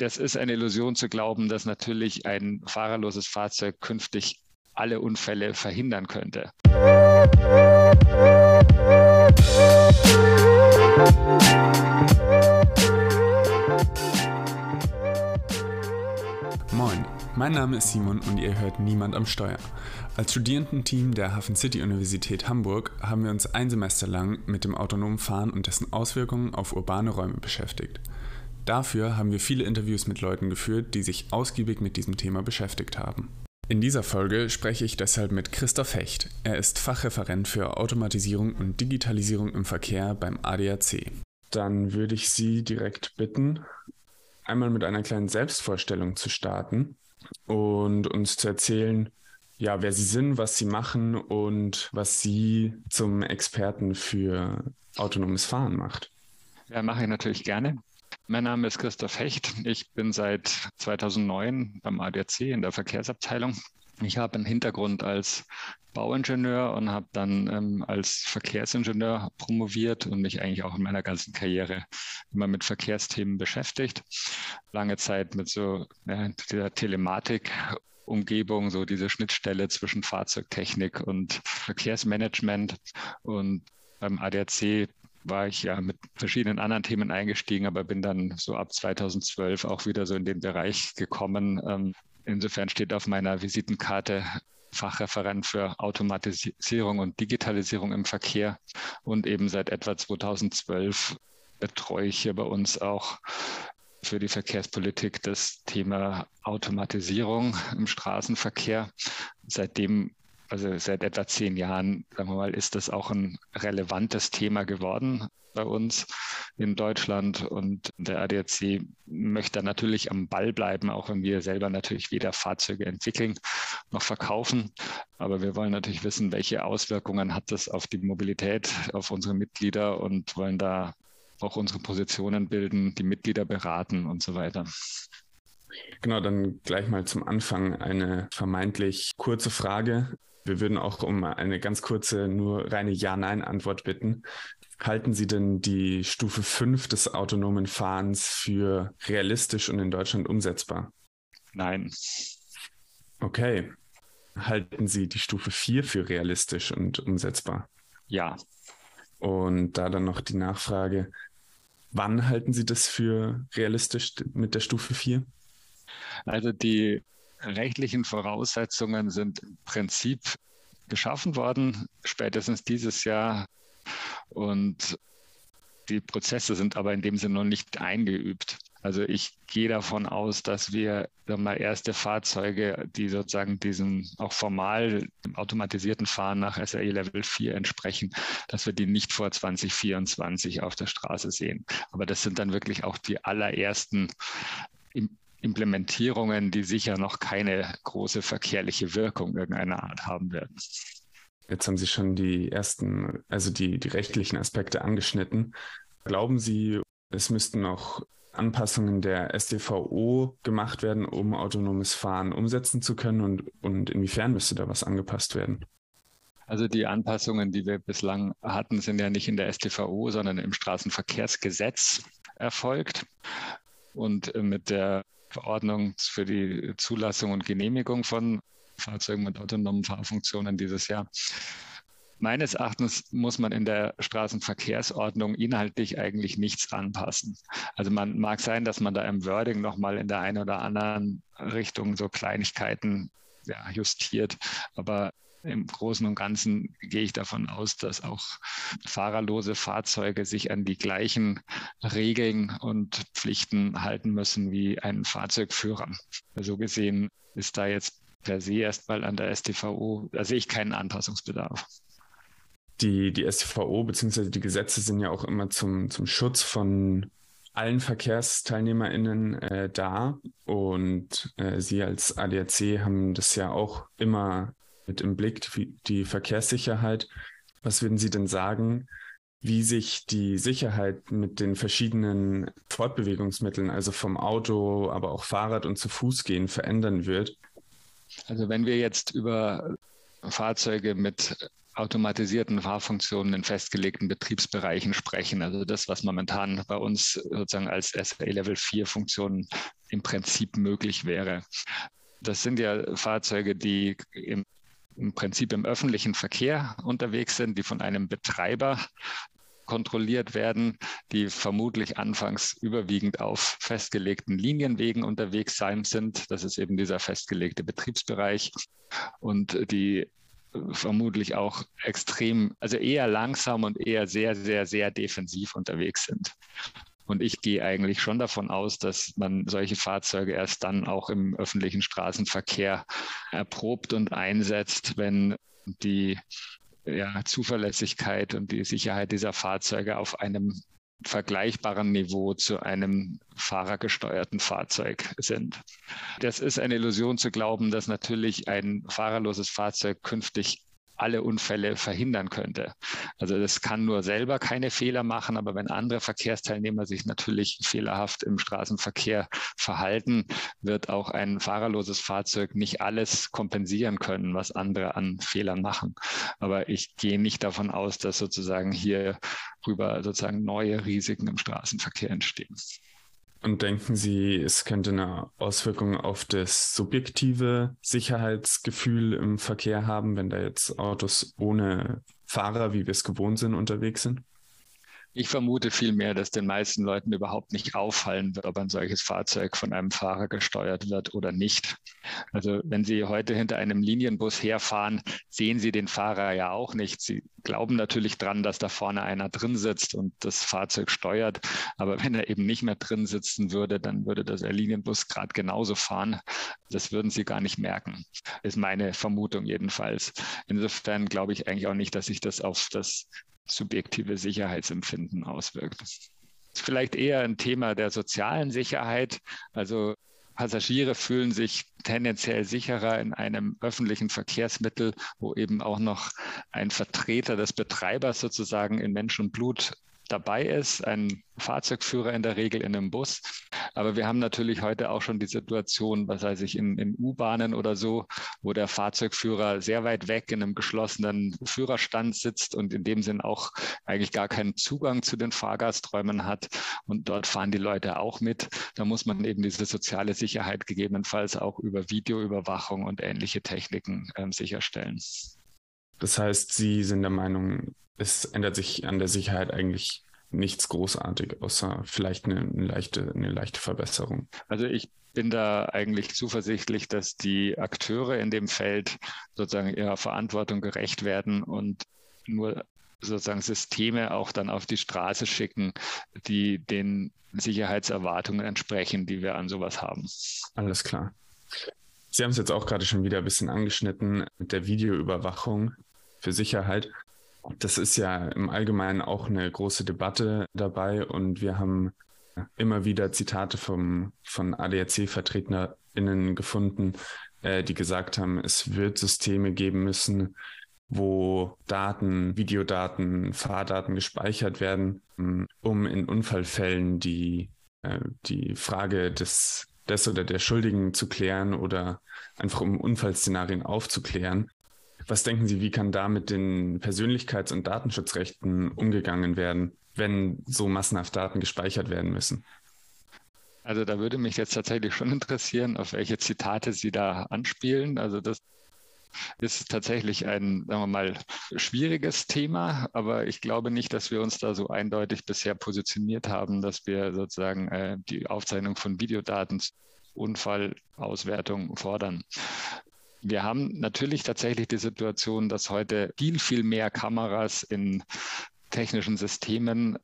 das ist eine Illusion zu glauben, dass natürlich ein fahrerloses Fahrzeug künftig alle Unfälle verhindern könnte. Moin, mein Name ist Simon und ihr hört Niemand am Steuer. Als Studierendenteam der Hafen City Universität Hamburg haben wir uns ein Semester lang mit dem autonomen Fahren und dessen Auswirkungen auf urbane Räume beschäftigt. Dafür haben wir viele Interviews mit Leuten geführt, die sich ausgiebig mit diesem Thema beschäftigt haben. In dieser Folge spreche ich deshalb mit Christoph Hecht. Er ist Fachreferent für Automatisierung und Digitalisierung im Verkehr beim ADAC. Dann würde ich Sie direkt bitten, einmal mit einer kleinen Selbstvorstellung zu starten und uns zu erzählen, ja, wer Sie sind, was Sie machen und was Sie zum Experten für autonomes Fahren macht. Ja, mache ich natürlich gerne. Mein Name ist Christoph Hecht. Ich bin seit 2009 beim ADAC in der Verkehrsabteilung. Ich habe einen Hintergrund als Bauingenieur und habe dann ähm, als Verkehrsingenieur promoviert und mich eigentlich auch in meiner ganzen Karriere immer mit Verkehrsthemen beschäftigt. Lange Zeit mit so ja, dieser Telematik Umgebung, so diese Schnittstelle zwischen Fahrzeugtechnik und Verkehrsmanagement. Und beim ADAC war ich ja mit verschiedenen anderen Themen eingestiegen, aber bin dann so ab 2012 auch wieder so in den Bereich gekommen. Ähm, insofern steht auf meiner Visitenkarte Fachreferent für Automatisierung und Digitalisierung im Verkehr und eben seit etwa 2012 betreue ich hier bei uns auch für die Verkehrspolitik das Thema Automatisierung im Straßenverkehr. Seitdem also seit etwa zehn Jahren, sagen wir mal, ist das auch ein relevantes Thema geworden bei uns in Deutschland. Und der ADAC möchte natürlich am Ball bleiben, auch wenn wir selber natürlich weder Fahrzeuge entwickeln noch verkaufen. Aber wir wollen natürlich wissen, welche Auswirkungen hat das auf die Mobilität, auf unsere Mitglieder und wollen da auch unsere Positionen bilden, die Mitglieder beraten und so weiter. Genau, dann gleich mal zum Anfang eine vermeintlich kurze Frage. Wir würden auch um eine ganz kurze, nur reine Ja-Nein-Antwort bitten. Halten Sie denn die Stufe 5 des autonomen Fahrens für realistisch und in Deutschland umsetzbar? Nein. Okay. Halten Sie die Stufe 4 für realistisch und umsetzbar? Ja. Und da dann noch die Nachfrage, wann halten Sie das für realistisch mit der Stufe 4? Also die rechtlichen Voraussetzungen sind im Prinzip geschaffen worden, spätestens dieses Jahr. Und die Prozesse sind aber in dem Sinne noch nicht eingeübt. Also ich gehe davon aus, dass wir mal erste Fahrzeuge, die sozusagen diesem auch formal automatisierten Fahren nach SAE Level 4 entsprechen, dass wir die nicht vor 2024 auf der Straße sehen. Aber das sind dann wirklich auch die allerersten Implementierungen, die sicher noch keine große verkehrliche Wirkung irgendeiner Art haben werden. Jetzt haben Sie schon die ersten, also die, die rechtlichen Aspekte angeschnitten. Glauben Sie, es müssten noch Anpassungen der SDVO gemacht werden, um autonomes Fahren umsetzen zu können? Und, und inwiefern müsste da was angepasst werden? Also die Anpassungen, die wir bislang hatten, sind ja nicht in der SDVO, sondern im Straßenverkehrsgesetz erfolgt. Und mit der Verordnung für die Zulassung und Genehmigung von Fahrzeugen mit autonomen Fahrfunktionen dieses Jahr. Meines Erachtens muss man in der Straßenverkehrsordnung inhaltlich eigentlich nichts anpassen. Also man mag sein, dass man da im Wording nochmal in der einen oder anderen Richtung so Kleinigkeiten ja, justiert, aber im Großen und Ganzen gehe ich davon aus, dass auch fahrerlose Fahrzeuge sich an die gleichen Regeln und Pflichten halten müssen wie ein Fahrzeugführer. So gesehen ist da jetzt per se erstmal an der STVO, da sehe ich keinen Anpassungsbedarf. Die, die STVO bzw. die Gesetze sind ja auch immer zum, zum Schutz von allen VerkehrsteilnehmerInnen äh, da. Und äh, Sie als ADAC haben das ja auch immer mit im Blick, die Verkehrssicherheit. Was würden Sie denn sagen, wie sich die Sicherheit mit den verschiedenen Fortbewegungsmitteln, also vom Auto, aber auch Fahrrad und zu Fuß gehen, verändern wird? Also wenn wir jetzt über Fahrzeuge mit automatisierten Fahrfunktionen in festgelegten Betriebsbereichen sprechen. Also das, was momentan bei uns sozusagen als SA Level 4 Funktionen im Prinzip möglich wäre. Das sind ja Fahrzeuge, die im, im Prinzip im öffentlichen Verkehr unterwegs sind, die von einem Betreiber kontrolliert werden, die vermutlich anfangs überwiegend auf festgelegten Linienwegen unterwegs sein sind. Das ist eben dieser festgelegte Betriebsbereich und die vermutlich auch extrem, also eher langsam und eher sehr, sehr, sehr defensiv unterwegs sind. Und ich gehe eigentlich schon davon aus, dass man solche Fahrzeuge erst dann auch im öffentlichen Straßenverkehr erprobt und einsetzt, wenn die ja, Zuverlässigkeit und die Sicherheit dieser Fahrzeuge auf einem vergleichbaren Niveau zu einem fahrergesteuerten Fahrzeug sind. Das ist eine Illusion zu glauben, dass natürlich ein fahrerloses Fahrzeug künftig alle Unfälle verhindern könnte. Also das kann nur selber keine Fehler machen, aber wenn andere Verkehrsteilnehmer sich natürlich fehlerhaft im Straßenverkehr verhalten, wird auch ein fahrerloses Fahrzeug nicht alles kompensieren können, was andere an Fehlern machen. Aber ich gehe nicht davon aus, dass sozusagen hier rüber sozusagen neue Risiken im Straßenverkehr entstehen. Und denken Sie, es könnte eine Auswirkung auf das subjektive Sicherheitsgefühl im Verkehr haben, wenn da jetzt Autos ohne Fahrer, wie wir es gewohnt sind, unterwegs sind? Ich vermute vielmehr, dass den meisten Leuten überhaupt nicht auffallen wird, ob ein solches Fahrzeug von einem Fahrer gesteuert wird oder nicht. Also wenn Sie heute hinter einem Linienbus herfahren, sehen Sie den Fahrer ja auch nicht. Sie glauben natürlich dran, dass da vorne einer drin sitzt und das Fahrzeug steuert. Aber wenn er eben nicht mehr drin sitzen würde, dann würde der Linienbus gerade genauso fahren. Das würden Sie gar nicht merken, ist meine Vermutung jedenfalls. Insofern glaube ich eigentlich auch nicht, dass sich das auf das subjektive Sicherheitsempfinden auswirkt. Vielleicht eher ein Thema der sozialen Sicherheit. Also Passagiere fühlen sich tendenziell sicherer in einem öffentlichen Verkehrsmittel, wo eben auch noch ein Vertreter des Betreibers sozusagen in Mensch und Blut dabei ist, ein Fahrzeugführer in der Regel in einem Bus. Aber wir haben natürlich heute auch schon die Situation, was weiß ich, in, in U-Bahnen oder so, wo der Fahrzeugführer sehr weit weg in einem geschlossenen Führerstand sitzt und in dem Sinn auch eigentlich gar keinen Zugang zu den Fahrgasträumen hat. Und dort fahren die Leute auch mit. Da muss man eben diese soziale Sicherheit gegebenenfalls auch über Videoüberwachung und ähnliche Techniken äh, sicherstellen. Das heißt, Sie sind der Meinung, es ändert sich an der Sicherheit eigentlich nichts großartig, außer vielleicht eine, eine, leichte, eine leichte Verbesserung. Also ich bin da eigentlich zuversichtlich, dass die Akteure in dem Feld sozusagen ihrer Verantwortung gerecht werden und nur sozusagen Systeme auch dann auf die Straße schicken, die den Sicherheitserwartungen entsprechen, die wir an sowas haben. Alles klar. Sie haben es jetzt auch gerade schon wieder ein bisschen angeschnitten mit der Videoüberwachung für Sicherheit. Das ist ja im Allgemeinen auch eine große Debatte dabei und wir haben immer wieder Zitate vom, von ADAC-VertreterInnen gefunden, äh, die gesagt haben, es wird Systeme geben müssen, wo Daten, Videodaten, Fahrdaten gespeichert werden, um in Unfallfällen die, äh, die Frage des, des oder der Schuldigen zu klären oder einfach um Unfallszenarien aufzuklären. Was denken Sie, wie kann da mit den Persönlichkeits- und Datenschutzrechten umgegangen werden, wenn so massenhaft Daten gespeichert werden müssen? Also da würde mich jetzt tatsächlich schon interessieren, auf welche Zitate Sie da anspielen. Also das ist tatsächlich ein, sagen wir mal, schwieriges Thema, aber ich glaube nicht, dass wir uns da so eindeutig bisher positioniert haben, dass wir sozusagen äh, die Aufzeichnung von Videodaten Unfallauswertung fordern. Wir haben natürlich tatsächlich die Situation, dass heute viel, viel mehr Kameras in technischen Systemen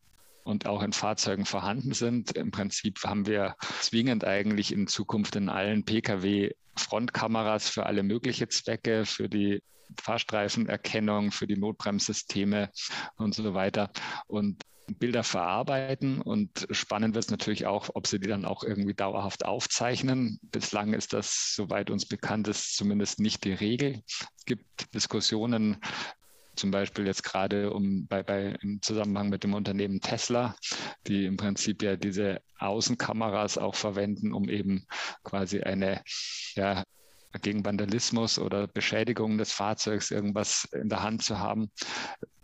und auch in Fahrzeugen vorhanden sind. Im Prinzip haben wir zwingend eigentlich in Zukunft in allen Pkw Frontkameras für alle möglichen Zwecke, für die Fahrstreifenerkennung, für die Notbremssysteme und so weiter. Und Bilder verarbeiten und spannend wird es natürlich auch, ob sie die dann auch irgendwie dauerhaft aufzeichnen. Bislang ist das, soweit uns bekannt ist, zumindest nicht die Regel. Es gibt Diskussionen, zum Beispiel jetzt gerade um bei, bei im Zusammenhang mit dem Unternehmen Tesla, die im Prinzip ja diese Außenkameras auch verwenden, um eben quasi eine ja, gegen Vandalismus oder Beschädigung des Fahrzeugs irgendwas in der Hand zu haben.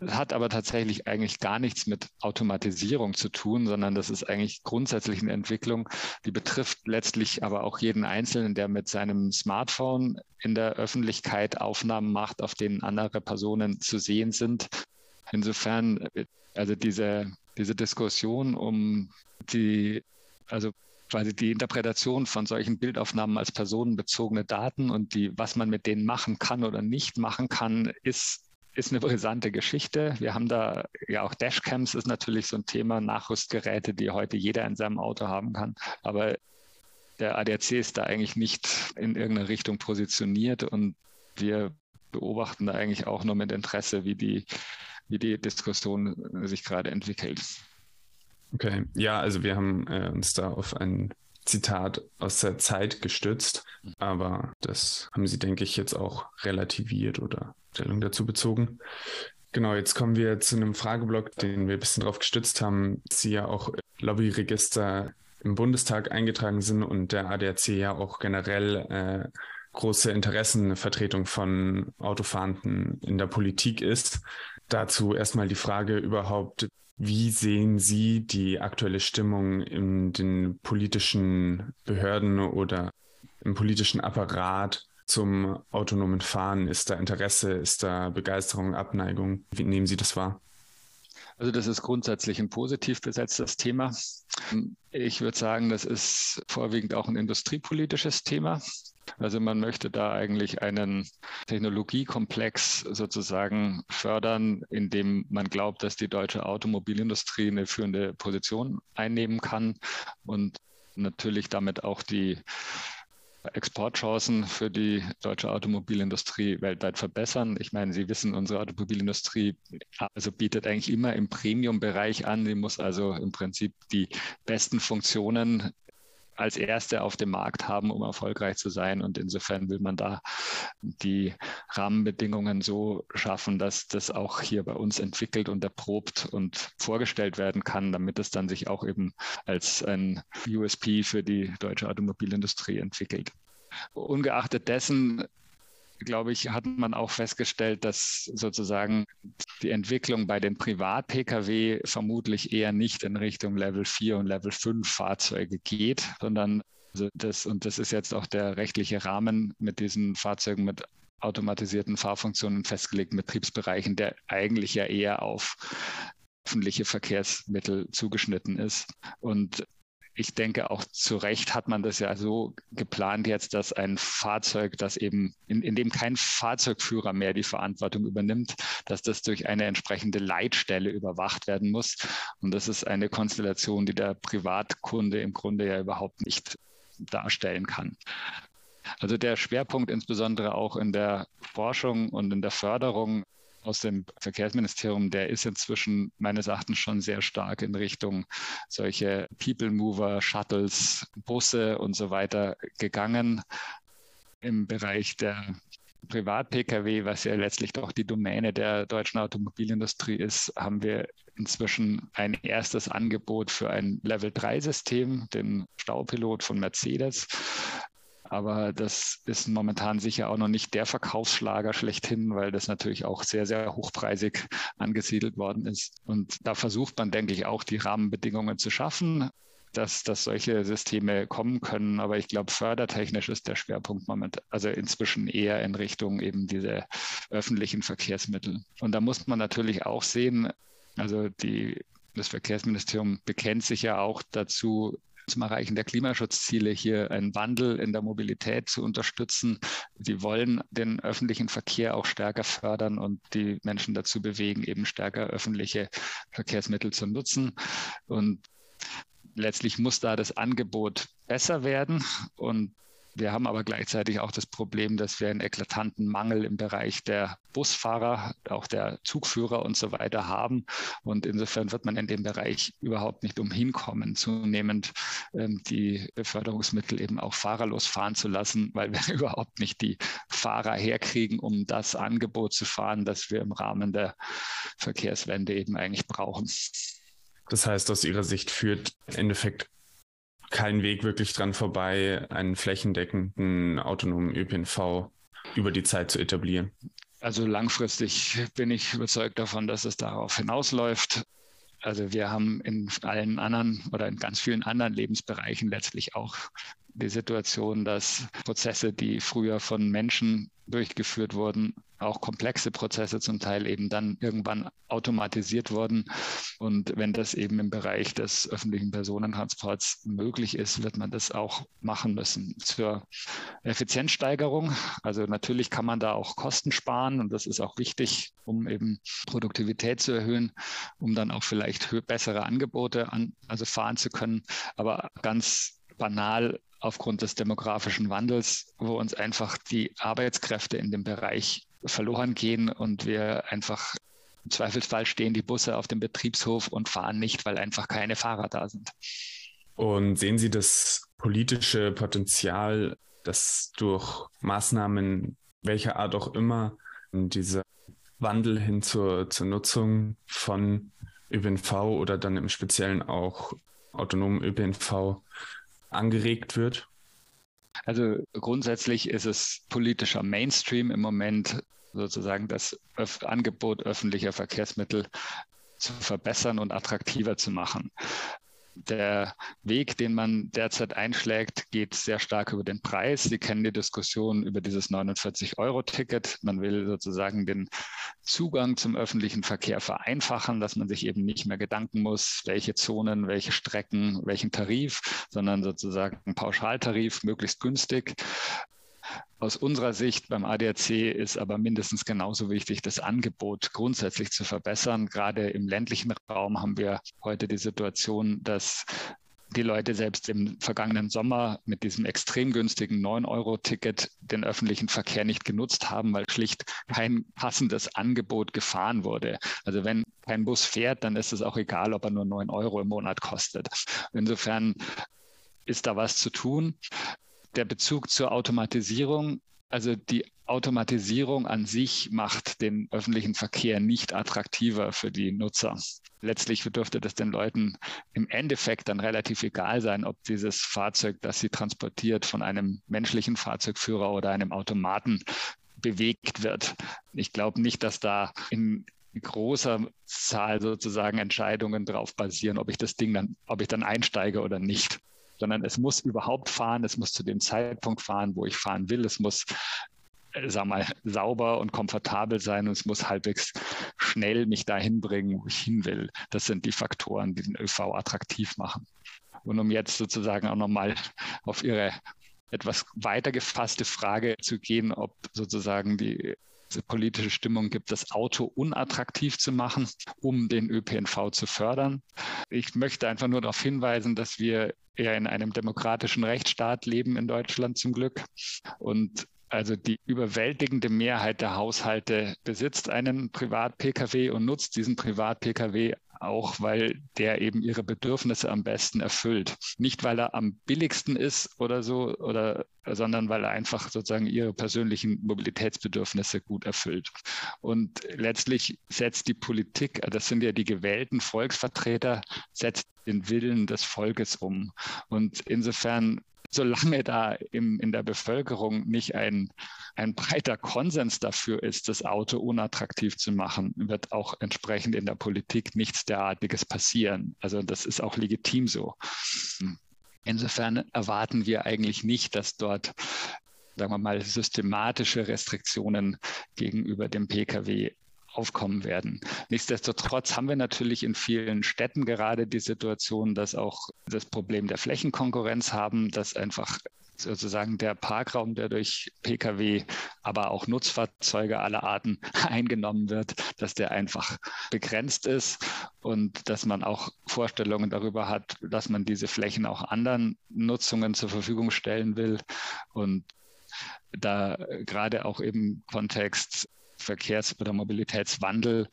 Hat aber tatsächlich eigentlich gar nichts mit Automatisierung zu tun, sondern das ist eigentlich grundsätzlich eine Entwicklung, die betrifft letztlich aber auch jeden Einzelnen, der mit seinem Smartphone in der Öffentlichkeit Aufnahmen macht, auf denen andere Personen zu sehen sind. Insofern, also diese, diese Diskussion um die, also quasi die Interpretation von solchen Bildaufnahmen als personenbezogene Daten und die, was man mit denen machen kann oder nicht machen kann, ist ist eine brisante Geschichte. Wir haben da ja auch Dashcams ist natürlich so ein Thema, Nachrüstgeräte, die heute jeder in seinem Auto haben kann. Aber der ADAC ist da eigentlich nicht in irgendeine Richtung positioniert und wir beobachten da eigentlich auch nur mit Interesse, wie die, wie die Diskussion sich gerade entwickelt. Okay, ja, also wir haben äh, uns da auf ein Zitat aus der Zeit gestützt, aber das haben Sie, denke ich, jetzt auch relativiert oder Stellung dazu bezogen. Genau, jetzt kommen wir zu einem Frageblock, den wir ein bisschen darauf gestützt haben, Sie ja auch Lobbyregister im Bundestag eingetragen sind und der ADAC ja auch generell äh, große Interessenvertretung von Autofahrenden in der Politik ist. Dazu erstmal die Frage überhaupt, wie sehen Sie die aktuelle Stimmung in den politischen Behörden oder im politischen Apparat zum autonomen Fahren? Ist da Interesse, ist da Begeisterung, Abneigung? Wie nehmen Sie das wahr? Also das ist grundsätzlich ein positiv besetztes Thema. Ich würde sagen, das ist vorwiegend auch ein industriepolitisches Thema. Also man möchte da eigentlich einen Technologiekomplex sozusagen fördern, in dem man glaubt, dass die deutsche Automobilindustrie eine führende Position einnehmen kann und natürlich damit auch die Exportchancen für die deutsche Automobilindustrie weltweit verbessern. Ich meine, Sie wissen, unsere Automobilindustrie also bietet eigentlich immer im Premium-Bereich an. Sie muss also im Prinzip die besten Funktionen als Erste auf dem Markt haben, um erfolgreich zu sein. Und insofern will man da die Rahmenbedingungen so schaffen, dass das auch hier bei uns entwickelt und erprobt und vorgestellt werden kann, damit es dann sich auch eben als ein USP für die deutsche Automobilindustrie entwickelt. Ungeachtet dessen glaube ich, hat man auch festgestellt, dass sozusagen die Entwicklung bei den Privat-Pkw vermutlich eher nicht in Richtung Level 4 und Level 5 Fahrzeuge geht, sondern also das, und das ist jetzt auch der rechtliche Rahmen mit diesen Fahrzeugen mit automatisierten Fahrfunktionen festgelegten Betriebsbereichen, der eigentlich ja eher auf öffentliche Verkehrsmittel zugeschnitten ist. Und ich denke auch zu Recht hat man das ja so geplant jetzt, dass ein Fahrzeug, das eben, in, in dem kein Fahrzeugführer mehr die Verantwortung übernimmt, dass das durch eine entsprechende Leitstelle überwacht werden muss. Und das ist eine Konstellation, die der Privatkunde im Grunde ja überhaupt nicht darstellen kann. Also der Schwerpunkt insbesondere auch in der Forschung und in der Förderung aus dem Verkehrsministerium, der ist inzwischen meines Erachtens schon sehr stark in Richtung solche People Mover, Shuttles, Busse und so weiter gegangen. Im Bereich der Privat-Pkw, was ja letztlich doch die Domäne der deutschen Automobilindustrie ist, haben wir inzwischen ein erstes Angebot für ein Level-3-System, den Staupilot von Mercedes. Aber das ist momentan sicher auch noch nicht der Verkaufsschlager schlechthin, weil das natürlich auch sehr, sehr hochpreisig angesiedelt worden ist. Und da versucht man, denke ich, auch die Rahmenbedingungen zu schaffen dass, dass solche Systeme kommen können. Aber ich glaube, fördertechnisch ist der Schwerpunkt momentan, also inzwischen eher in Richtung eben diese öffentlichen Verkehrsmittel. Und da muss man natürlich auch sehen, also die, das Verkehrsministerium bekennt sich ja auch dazu, zum Erreichen der Klimaschutzziele hier einen Wandel in der Mobilität zu unterstützen. Sie wollen den öffentlichen Verkehr auch stärker fördern und die Menschen dazu bewegen, eben stärker öffentliche Verkehrsmittel zu nutzen. Und letztlich muss da das Angebot besser werden und wir haben aber gleichzeitig auch das Problem, dass wir einen eklatanten Mangel im Bereich der Busfahrer, auch der Zugführer und so weiter haben. Und insofern wird man in dem Bereich überhaupt nicht umhin kommen, zunehmend ähm, die Beförderungsmittel eben auch fahrerlos fahren zu lassen, weil wir überhaupt nicht die Fahrer herkriegen, um das Angebot zu fahren, das wir im Rahmen der Verkehrswende eben eigentlich brauchen. Das heißt, aus Ihrer Sicht führt im Endeffekt kein Weg wirklich dran vorbei, einen flächendeckenden autonomen ÖPNV über die Zeit zu etablieren. Also langfristig bin ich überzeugt davon, dass es darauf hinausläuft. Also wir haben in allen anderen oder in ganz vielen anderen Lebensbereichen letztlich auch die Situation, dass Prozesse, die früher von Menschen durchgeführt wurden, auch komplexe Prozesse zum Teil eben dann irgendwann automatisiert wurden. Und wenn das eben im Bereich des öffentlichen Personentransports möglich ist, wird man das auch machen müssen. Zur Effizienzsteigerung, also natürlich kann man da auch Kosten sparen und das ist auch wichtig, um eben Produktivität zu erhöhen, um dann auch vielleicht bessere Angebote an, also fahren zu können. Aber ganz banal aufgrund des demografischen Wandels, wo uns einfach die Arbeitskräfte in dem Bereich verloren gehen und wir einfach im Zweifelsfall stehen die Busse auf dem Betriebshof und fahren nicht, weil einfach keine Fahrer da sind. Und sehen Sie das politische Potenzial, dass durch Maßnahmen welcher Art auch immer dieser Wandel hin zur, zur Nutzung von ÖPNV oder dann im Speziellen auch autonomen ÖPNV angeregt wird? Also grundsätzlich ist es politischer Mainstream im Moment, sozusagen das Öf Angebot öffentlicher Verkehrsmittel zu verbessern und attraktiver zu machen. Der Weg, den man derzeit einschlägt, geht sehr stark über den Preis. Sie kennen die Diskussion über dieses 49-Euro-Ticket. Man will sozusagen den Zugang zum öffentlichen Verkehr vereinfachen, dass man sich eben nicht mehr Gedanken muss, welche Zonen, welche Strecken, welchen Tarif, sondern sozusagen einen Pauschaltarif, möglichst günstig. Aus unserer Sicht beim ADAC ist aber mindestens genauso wichtig, das Angebot grundsätzlich zu verbessern. Gerade im ländlichen Raum haben wir heute die Situation, dass die Leute selbst im vergangenen Sommer mit diesem extrem günstigen 9-Euro-Ticket den öffentlichen Verkehr nicht genutzt haben, weil schlicht kein passendes Angebot gefahren wurde. Also wenn kein Bus fährt, dann ist es auch egal, ob er nur 9 Euro im Monat kostet. Insofern ist da was zu tun der Bezug zur Automatisierung, also die Automatisierung an sich macht den öffentlichen Verkehr nicht attraktiver für die Nutzer. Letztlich dürfte das den Leuten im Endeffekt dann relativ egal sein, ob dieses Fahrzeug, das sie transportiert, von einem menschlichen Fahrzeugführer oder einem Automaten bewegt wird. Ich glaube nicht, dass da in großer Zahl sozusagen Entscheidungen darauf basieren, ob ich das Ding dann, ob ich dann einsteige oder nicht sondern es muss überhaupt fahren, es muss zu dem Zeitpunkt fahren, wo ich fahren will, es muss äh, sag mal, sauber und komfortabel sein und es muss halbwegs schnell mich dahin bringen, wo ich hin will. Das sind die Faktoren, die den ÖV attraktiv machen. Und um jetzt sozusagen auch nochmal auf Ihre etwas weiter gefasste Frage zu gehen, ob sozusagen die politische Stimmung gibt, das Auto unattraktiv zu machen, um den ÖPNV zu fördern. Ich möchte einfach nur darauf hinweisen, dass wir eher in einem demokratischen Rechtsstaat leben in Deutschland zum Glück. Und also die überwältigende Mehrheit der Haushalte besitzt einen Privat-Pkw und nutzt diesen Privat-Pkw auch, weil der eben ihre Bedürfnisse am besten erfüllt. Nicht, weil er am billigsten ist oder so, oder, sondern weil er einfach sozusagen ihre persönlichen Mobilitätsbedürfnisse gut erfüllt. Und letztlich setzt die Politik, das sind ja die gewählten Volksvertreter, setzt den Willen des Volkes um. Und insofern solange da im, in der Bevölkerung nicht ein, ein breiter Konsens dafür ist, das Auto unattraktiv zu machen, wird auch entsprechend in der Politik nichts derartiges passieren. Also das ist auch legitim so. Insofern erwarten wir eigentlich nicht, dass dort sagen wir mal, systematische Restriktionen gegenüber dem Pkw aufkommen werden. Nichtsdestotrotz haben wir natürlich in vielen Städten gerade die Situation, dass auch das Problem der Flächenkonkurrenz haben, dass einfach sozusagen der Parkraum, der durch Pkw, aber auch Nutzfahrzeuge aller Arten eingenommen wird, dass der einfach begrenzt ist und dass man auch Vorstellungen darüber hat, dass man diese Flächen auch anderen Nutzungen zur Verfügung stellen will. Und da gerade auch im Kontext Verkehrs- oder Mobilitätswandel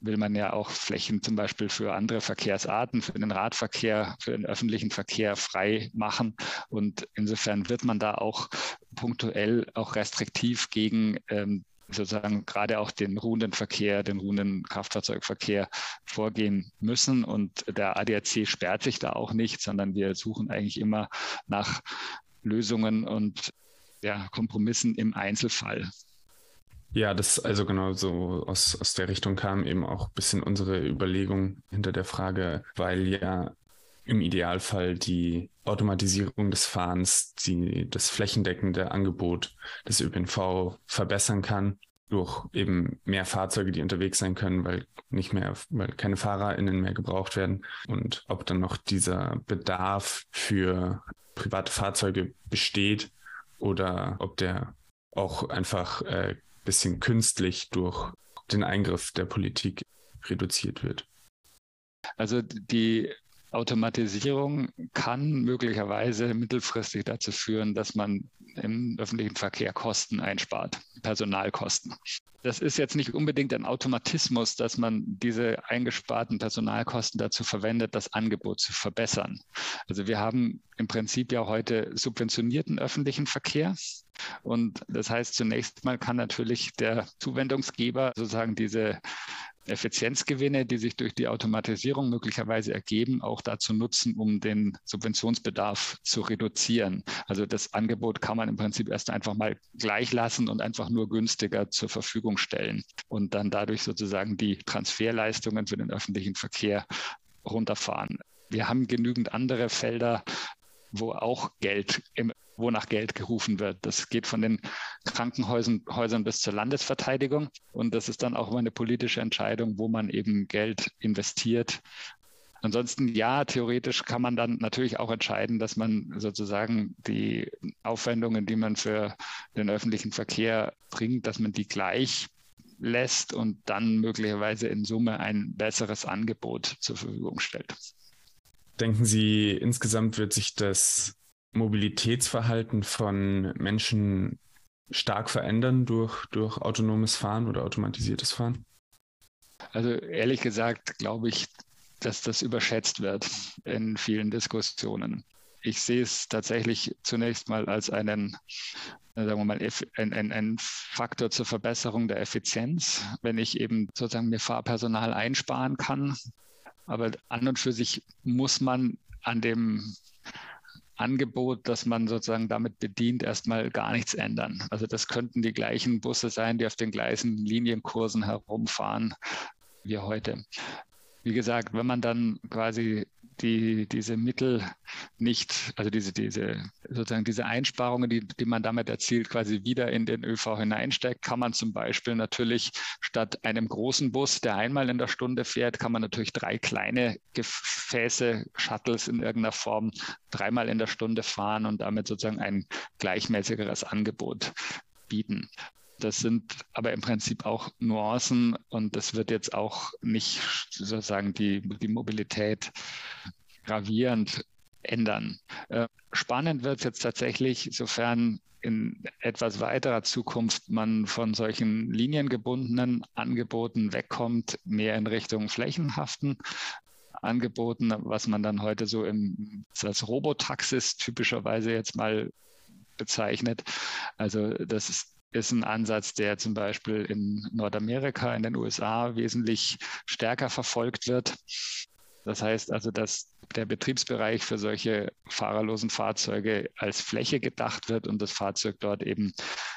will man ja auch Flächen zum Beispiel für andere Verkehrsarten, für den Radverkehr, für den öffentlichen Verkehr frei machen. Und insofern wird man da auch punktuell auch restriktiv gegen ähm, sozusagen gerade auch den ruhenden Verkehr, den ruhenden Kraftfahrzeugverkehr vorgehen müssen. Und der ADAC sperrt sich da auch nicht, sondern wir suchen eigentlich immer nach Lösungen und ja, Kompromissen im Einzelfall. Ja, das also genau so aus, aus der Richtung kam eben auch ein bisschen unsere Überlegung hinter der Frage, weil ja im Idealfall die Automatisierung des Fahrens, die, das flächendeckende Angebot des ÖPNV verbessern kann durch eben mehr Fahrzeuge, die unterwegs sein können, weil nicht mehr, weil keine FahrerInnen mehr gebraucht werden. Und ob dann noch dieser Bedarf für private Fahrzeuge besteht oder ob der auch einfach äh, bisschen künstlich durch den Eingriff der Politik reduziert wird. Also die Automatisierung kann möglicherweise mittelfristig dazu führen, dass man im öffentlichen Verkehr Kosten einspart, Personalkosten. Das ist jetzt nicht unbedingt ein Automatismus, dass man diese eingesparten Personalkosten dazu verwendet, das Angebot zu verbessern. Also wir haben im Prinzip ja heute subventionierten öffentlichen Verkehr. Und das heißt, zunächst mal kann natürlich der Zuwendungsgeber sozusagen diese Effizienzgewinne, die sich durch die Automatisierung möglicherweise ergeben, auch dazu nutzen, um den Subventionsbedarf zu reduzieren. Also das Angebot kann man im Prinzip erst einfach mal gleich lassen und einfach nur günstiger zur Verfügung stellen und dann dadurch sozusagen die Transferleistungen für den öffentlichen Verkehr runterfahren. Wir haben genügend andere Felder, wo auch Geld im wo nach Geld gerufen wird. Das geht von den Krankenhäusern Häusern bis zur Landesverteidigung. Und das ist dann auch immer eine politische Entscheidung, wo man eben Geld investiert. Ansonsten ja, theoretisch kann man dann natürlich auch entscheiden, dass man sozusagen die Aufwendungen, die man für den öffentlichen Verkehr bringt, dass man die gleich lässt und dann möglicherweise in Summe ein besseres Angebot zur Verfügung stellt. Denken Sie, insgesamt wird sich das Mobilitätsverhalten von Menschen stark verändern durch, durch autonomes Fahren oder automatisiertes Fahren? Also ehrlich gesagt glaube ich, dass das überschätzt wird in vielen Diskussionen. Ich sehe es tatsächlich zunächst mal als einen, sagen wir mal, ein, ein Faktor zur Verbesserung der Effizienz, wenn ich eben sozusagen mir Fahrpersonal einsparen kann. Aber an und für sich muss man an dem Angebot, das man sozusagen damit bedient, erstmal gar nichts ändern. Also das könnten die gleichen Busse sein, die auf den gleichen Linienkursen herumfahren wie heute. Wie gesagt, wenn man dann quasi die, diese Mittel nicht, also diese, diese, sozusagen diese Einsparungen, die, die man damit erzielt, quasi wieder in den ÖV hineinsteckt, kann man zum Beispiel natürlich statt einem großen Bus, der einmal in der Stunde fährt, kann man natürlich drei kleine Gefäße, Shuttles in irgendeiner Form dreimal in der Stunde fahren und damit sozusagen ein gleichmäßigeres Angebot bieten. Das sind aber im Prinzip auch Nuancen und das wird jetzt auch nicht sozusagen die, die Mobilität gravierend ändern. Äh, spannend wird es jetzt tatsächlich, sofern in etwas weiterer Zukunft man von solchen liniengebundenen Angeboten wegkommt, mehr in Richtung flächenhaften Angeboten, was man dann heute so im, als Robotaxis typischerweise jetzt mal bezeichnet. Also das ist ist ein Ansatz, der zum Beispiel in Nordamerika, in den USA wesentlich stärker verfolgt wird. Das heißt also, dass der Betriebsbereich für solche fahrerlosen Fahrzeuge als Fläche gedacht wird und das Fahrzeug dort eben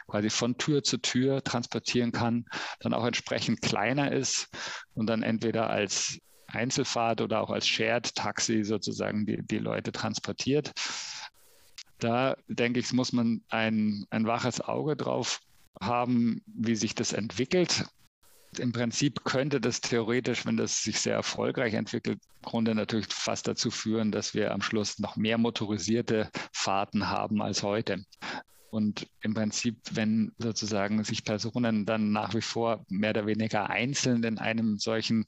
quasi von Tür zu Tür transportieren kann, dann auch entsprechend kleiner ist und dann entweder als Einzelfahrt oder auch als Shared Taxi sozusagen die, die Leute transportiert da denke ich, muss man ein, ein waches Auge drauf haben, wie sich das entwickelt. Im Prinzip könnte das theoretisch, wenn das sich sehr erfolgreich entwickelt, im Grunde natürlich fast dazu führen, dass wir am Schluss noch mehr motorisierte Fahrten haben als heute. Und im Prinzip, wenn sozusagen sich Personen dann nach wie vor mehr oder weniger einzeln in einem solchen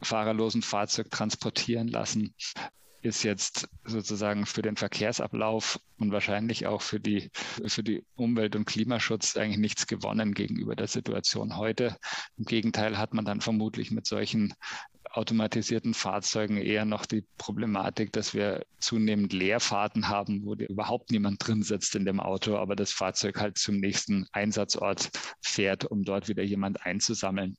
fahrerlosen Fahrzeug transportieren lassen, ist jetzt sozusagen für den Verkehrsablauf und wahrscheinlich auch für die, für die Umwelt- und Klimaschutz eigentlich nichts gewonnen gegenüber der Situation heute. Im Gegenteil hat man dann vermutlich mit solchen automatisierten Fahrzeugen eher noch die Problematik, dass wir zunehmend Leerfahrten haben, wo überhaupt niemand drin sitzt in dem Auto, aber das Fahrzeug halt zum nächsten Einsatzort fährt, um dort wieder jemand einzusammeln.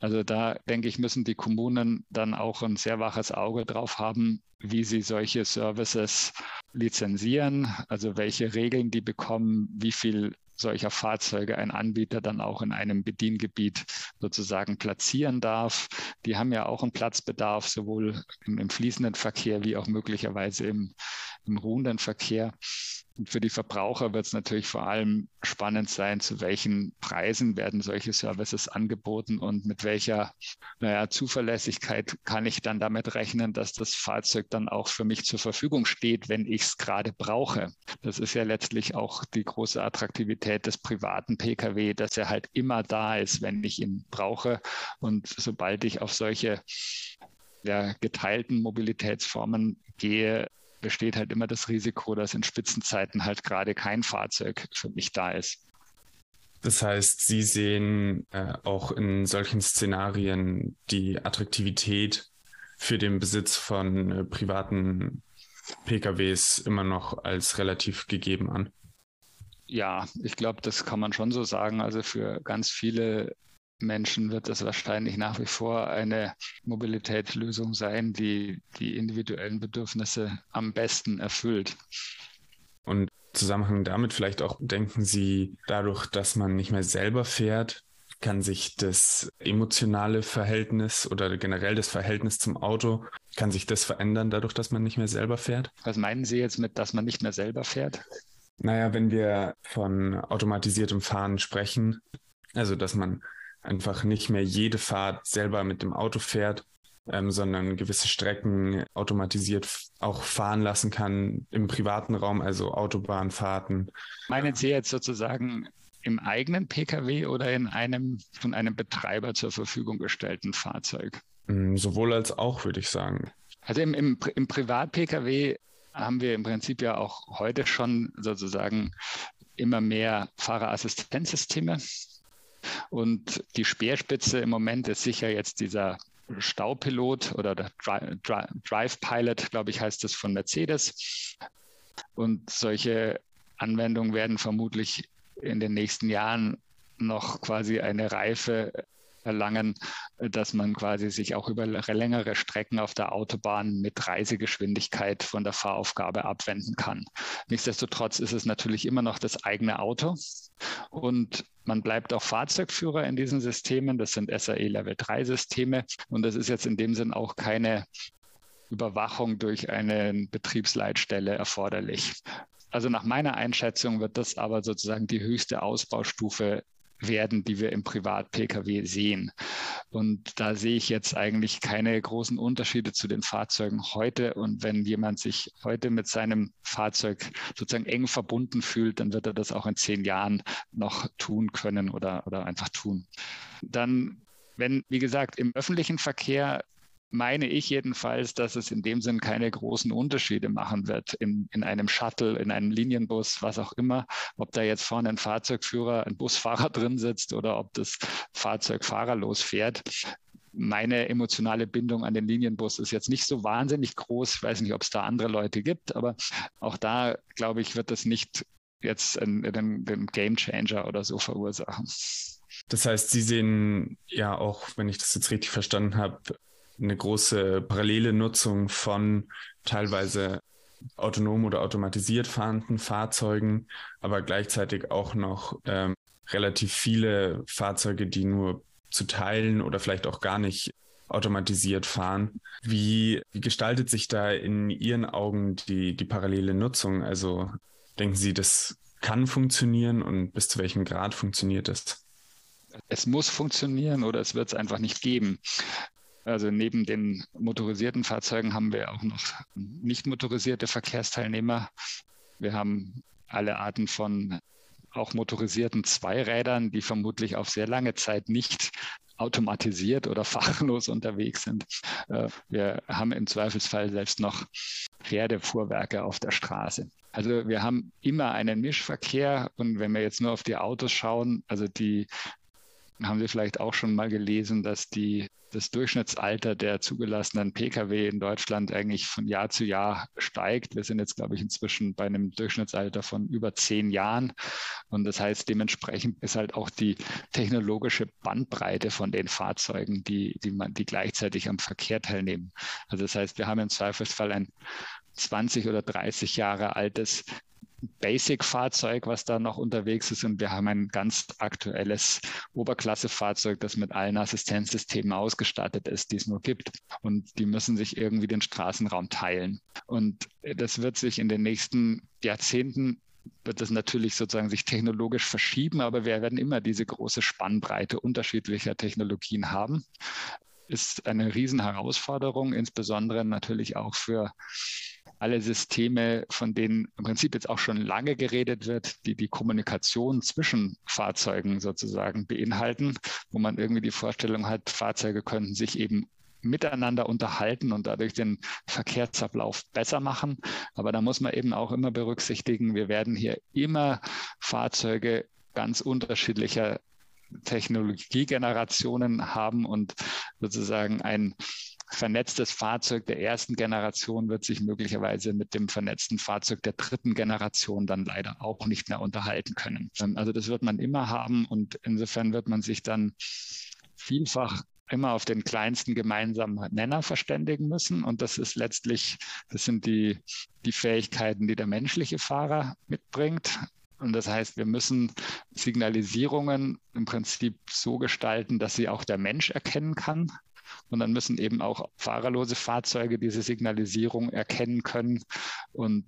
Also da denke ich, müssen die Kommunen dann auch ein sehr waches Auge drauf haben, wie sie solche Services lizenzieren, also welche Regeln die bekommen, wie viel solcher Fahrzeuge ein Anbieter dann auch in einem Bediengebiet sozusagen platzieren darf. Die haben ja auch einen Platzbedarf, sowohl im, im fließenden Verkehr wie auch möglicherweise im, im ruhenden Verkehr. Und für die Verbraucher wird es natürlich vor allem spannend sein, zu welchen Preisen werden solche Services angeboten und mit welcher naja, Zuverlässigkeit kann ich dann damit rechnen, dass das Fahrzeug dann auch für mich zur Verfügung steht, wenn ich es gerade brauche. Das ist ja letztlich auch die große Attraktivität des privaten Pkw, dass er halt immer da ist, wenn ich ihn brauche. Und sobald ich auf solche ja, geteilten Mobilitätsformen gehe, besteht halt immer das Risiko, dass in Spitzenzeiten halt gerade kein Fahrzeug für mich da ist. Das heißt, Sie sehen äh, auch in solchen Szenarien die Attraktivität für den Besitz von äh, privaten PKWs immer noch als relativ gegeben an. Ja, ich glaube, das kann man schon so sagen. Also für ganz viele Menschen wird das wahrscheinlich nach wie vor eine Mobilitätslösung sein, die die individuellen Bedürfnisse am besten erfüllt. Und im Zusammenhang damit vielleicht auch denken Sie, dadurch, dass man nicht mehr selber fährt, kann sich das emotionale Verhältnis oder generell das Verhältnis zum Auto, kann sich das verändern dadurch, dass man nicht mehr selber fährt? Was meinen Sie jetzt mit, dass man nicht mehr selber fährt? Naja, wenn wir von automatisiertem Fahren sprechen, also dass man einfach nicht mehr jede Fahrt selber mit dem Auto fährt, ähm, sondern gewisse Strecken automatisiert auch fahren lassen kann im privaten Raum, also Autobahnfahrten. Meinen Sie jetzt sozusagen im eigenen Pkw oder in einem von einem Betreiber zur Verfügung gestellten Fahrzeug? Mm, sowohl als auch, würde ich sagen. Also im, im, im Privat-Pkw haben wir im Prinzip ja auch heute schon sozusagen immer mehr Fahrerassistenzsysteme. Und die Speerspitze im Moment ist sicher jetzt dieser Staupilot oder der Drive Pilot, glaube ich, heißt es von Mercedes. Und solche Anwendungen werden vermutlich in den nächsten Jahren noch quasi eine Reife erlangen, dass man quasi sich auch über längere Strecken auf der Autobahn mit Reisegeschwindigkeit von der Fahraufgabe abwenden kann. Nichtsdestotrotz ist es natürlich immer noch das eigene Auto und man bleibt auch Fahrzeugführer in diesen Systemen. Das sind SAE Level 3 Systeme und das ist jetzt in dem Sinn auch keine Überwachung durch eine Betriebsleitstelle erforderlich. Also nach meiner Einschätzung wird das aber sozusagen die höchste Ausbaustufe werden, die wir im Privat-Pkw sehen. Und da sehe ich jetzt eigentlich keine großen Unterschiede zu den Fahrzeugen heute. Und wenn jemand sich heute mit seinem Fahrzeug sozusagen eng verbunden fühlt, dann wird er das auch in zehn Jahren noch tun können oder, oder einfach tun. Dann wenn, wie gesagt, im öffentlichen Verkehr meine ich jedenfalls, dass es in dem Sinn keine großen Unterschiede machen wird in, in einem Shuttle, in einem Linienbus, was auch immer, ob da jetzt vorne ein Fahrzeugführer, ein Busfahrer drin sitzt oder ob das Fahrzeug fahrerlos fährt. Meine emotionale Bindung an den Linienbus ist jetzt nicht so wahnsinnig groß. Ich weiß nicht, ob es da andere Leute gibt, aber auch da, glaube ich, wird das nicht jetzt einen, einen Game Changer oder so verursachen. Das heißt, Sie sehen ja auch, wenn ich das jetzt richtig verstanden habe, eine große parallele Nutzung von teilweise autonom oder automatisiert fahrenden Fahrzeugen, aber gleichzeitig auch noch ähm, relativ viele Fahrzeuge, die nur zu teilen oder vielleicht auch gar nicht automatisiert fahren. Wie, wie gestaltet sich da in Ihren Augen die, die parallele Nutzung? Also denken Sie, das kann funktionieren und bis zu welchem Grad funktioniert das? Es muss funktionieren oder es wird es einfach nicht geben. Also neben den motorisierten Fahrzeugen haben wir auch noch nicht motorisierte Verkehrsteilnehmer. Wir haben alle Arten von auch motorisierten Zweirädern, die vermutlich auf sehr lange Zeit nicht automatisiert oder fahrlos unterwegs sind. Äh, wir haben im Zweifelsfall selbst noch Pferdefuhrwerke auf der Straße. Also wir haben immer einen Mischverkehr und wenn wir jetzt nur auf die Autos schauen, also die haben Sie vielleicht auch schon mal gelesen, dass die das Durchschnittsalter der zugelassenen Pkw in Deutschland eigentlich von Jahr zu Jahr steigt. Wir sind jetzt, glaube ich, inzwischen bei einem Durchschnittsalter von über zehn Jahren. Und das heißt, dementsprechend ist halt auch die technologische Bandbreite von den Fahrzeugen, die, die, man, die gleichzeitig am Verkehr teilnehmen. Also das heißt, wir haben im Zweifelsfall ein 20 oder 30 Jahre altes Basic-Fahrzeug, was da noch unterwegs ist. Und wir haben ein ganz aktuelles Oberklasse-Fahrzeug, das mit allen Assistenzsystemen ausgestattet ist, die es nur gibt. Und die müssen sich irgendwie den Straßenraum teilen. Und das wird sich in den nächsten Jahrzehnten wird das natürlich sozusagen sich technologisch verschieben, aber wir werden immer diese große Spannbreite unterschiedlicher Technologien haben. Ist eine Riesenherausforderung, insbesondere natürlich auch für alle Systeme, von denen im Prinzip jetzt auch schon lange geredet wird, die die Kommunikation zwischen Fahrzeugen sozusagen beinhalten, wo man irgendwie die Vorstellung hat, Fahrzeuge könnten sich eben miteinander unterhalten und dadurch den Verkehrsablauf besser machen. Aber da muss man eben auch immer berücksichtigen, wir werden hier immer Fahrzeuge ganz unterschiedlicher Technologiegenerationen haben und sozusagen ein vernetztes Fahrzeug der ersten Generation wird sich möglicherweise mit dem vernetzten Fahrzeug der dritten Generation dann leider auch nicht mehr unterhalten können. Ähm, also das wird man immer haben und insofern wird man sich dann vielfach immer auf den kleinsten gemeinsamen Nenner verständigen müssen. Und das ist letztlich, das sind die, die Fähigkeiten, die der menschliche Fahrer mitbringt. Und das heißt, wir müssen Signalisierungen im Prinzip so gestalten, dass sie auch der Mensch erkennen kann. Und dann müssen eben auch fahrerlose Fahrzeuge diese Signalisierung erkennen können. Und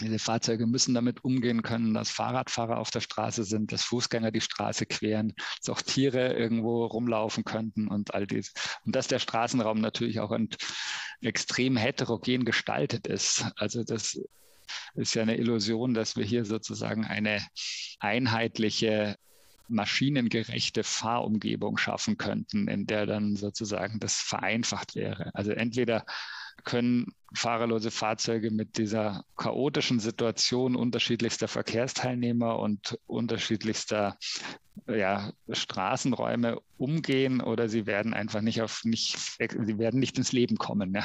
diese Fahrzeuge müssen damit umgehen können, dass Fahrradfahrer auf der Straße sind, dass Fußgänger die Straße queren, dass auch Tiere irgendwo rumlaufen könnten und all dies. Und dass der Straßenraum natürlich auch extrem heterogen gestaltet ist. Also das ist ja eine Illusion, dass wir hier sozusagen eine einheitliche maschinengerechte Fahrumgebung schaffen könnten, in der dann sozusagen das vereinfacht wäre. Also entweder können fahrerlose Fahrzeuge mit dieser chaotischen Situation unterschiedlichster Verkehrsteilnehmer und unterschiedlichster ja, Straßenräume umgehen oder sie werden einfach nicht auf nicht, sie werden nicht ins Leben kommen. Ja.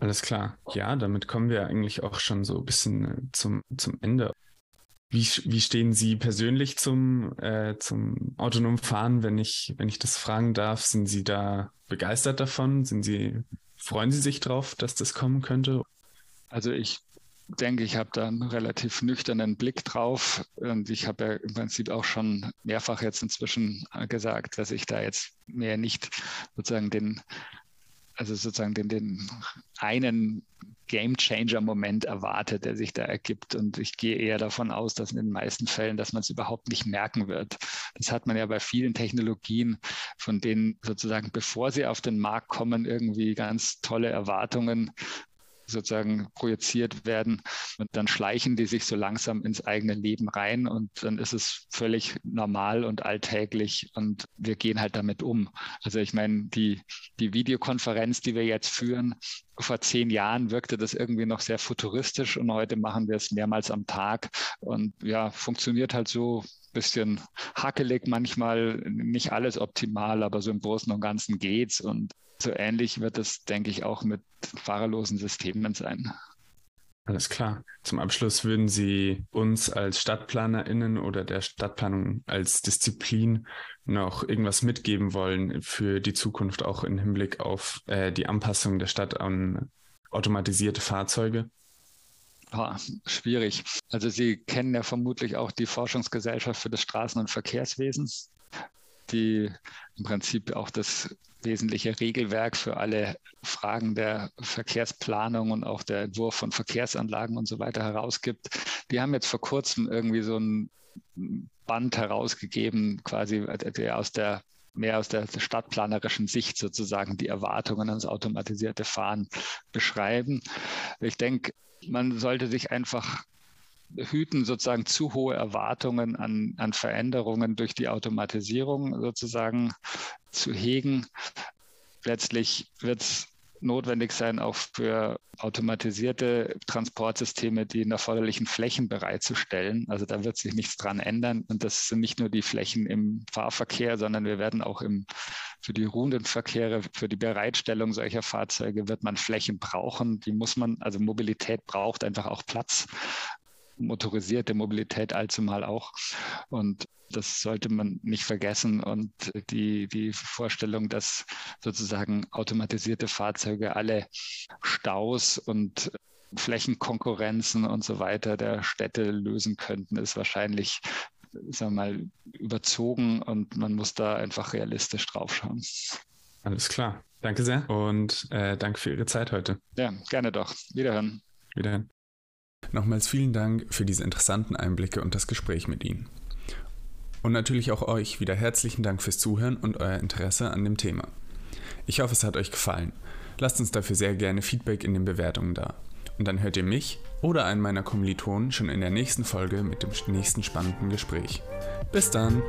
Alles klar. Ja, damit kommen wir eigentlich auch schon so ein bisschen äh, zum, zum Ende. Wie, wie stehen Sie persönlich zum, äh, zum autonomen Fahren, wenn ich, wenn ich das fragen darf? Sind Sie da begeistert davon? Sind Sie, freuen Sie sich drauf, dass das kommen könnte? Also ich denke, ich habe da einen relativ nüchternen Blick drauf. Und ich habe ja im Prinzip auch schon mehrfach jetzt inzwischen gesagt, dass ich da jetzt mehr nicht sozusagen den also sozusagen den, den einen Game Changer Moment erwartet, der sich da ergibt. Und ich gehe eher davon aus, dass in den meisten Fällen, dass man es überhaupt nicht merken wird. Das hat man ja bei vielen Technologien, von denen sozusagen, bevor sie auf den Markt kommen, irgendwie ganz tolle Erwartungen sozusagen projiziert werden und dann schleichen die sich so langsam ins eigene Leben rein und dann ist es völlig normal und alltäglich und wir gehen halt damit um. Also ich meine, die, die Videokonferenz, die wir jetzt führen, vor zehn Jahren wirkte das irgendwie noch sehr futuristisch und heute machen wir es mehrmals am Tag und ja, funktioniert halt so bisschen hackelig manchmal, nicht alles optimal, aber so im Großen und Ganzen geht's und so ähnlich wird es, denke ich, auch mit fahrerlosen Systemen sein. Alles klar. Zum Abschluss würden Sie uns als StadtplanerInnen oder der Stadtplanung als Disziplin noch irgendwas mitgeben wollen für die Zukunft, auch im Hinblick auf äh, die Anpassung der Stadt an automatisierte Fahrzeuge? Ah, schwierig. Also Sie kennen ja vermutlich auch die Forschungsgesellschaft für das Straßen- und Verkehrswesen, die im Prinzip auch das wesentliche Regelwerk für alle Fragen der Verkehrsplanung und auch der Entwurf von Verkehrsanlagen und so weiter herausgibt. Die haben jetzt vor kurzem irgendwie so ein Band herausgegeben, quasi aus der mehr aus der stadtplanerischen Sicht sozusagen die Erwartungen ans automatisierte Fahren beschreiben. Ich denke, man sollte sich einfach hüten, sozusagen zu hohe Erwartungen an, an Veränderungen durch die Automatisierung sozusagen zu hegen. Letztlich wird es notwendig sein, auch für automatisierte Transportsysteme die erforderlichen Flächen bereitzustellen. Also da wird sich nichts dran ändern. Und das sind nicht nur die Flächen im Fahrverkehr, sondern wir werden auch im, für die ruhenden Verkehre, für die Bereitstellung solcher Fahrzeuge wird man Flächen brauchen. Die muss man, also Mobilität braucht einfach auch Platz motorisierte Mobilität allzumal auch. Und das sollte man nicht vergessen. Und die, die Vorstellung, dass sozusagen automatisierte Fahrzeuge alle Staus und Flächenkonkurrenzen und so weiter der Städte lösen könnten, ist wahrscheinlich sagen wir mal, überzogen und man muss da einfach realistisch draufschauen. Alles klar. Danke sehr und äh, danke für Ihre Zeit heute. Ja, gerne doch. Wiederhören. Wiederhören. Nochmals vielen Dank für diese interessanten Einblicke und das Gespräch mit Ihnen. Und natürlich auch euch wieder herzlichen Dank fürs Zuhören und euer Interesse an dem Thema. Ich hoffe, es hat euch gefallen. Lasst uns dafür sehr gerne Feedback in den Bewertungen da. Und dann hört ihr mich oder einen meiner Kommilitonen schon in der nächsten Folge mit dem nächsten spannenden Gespräch. Bis dann!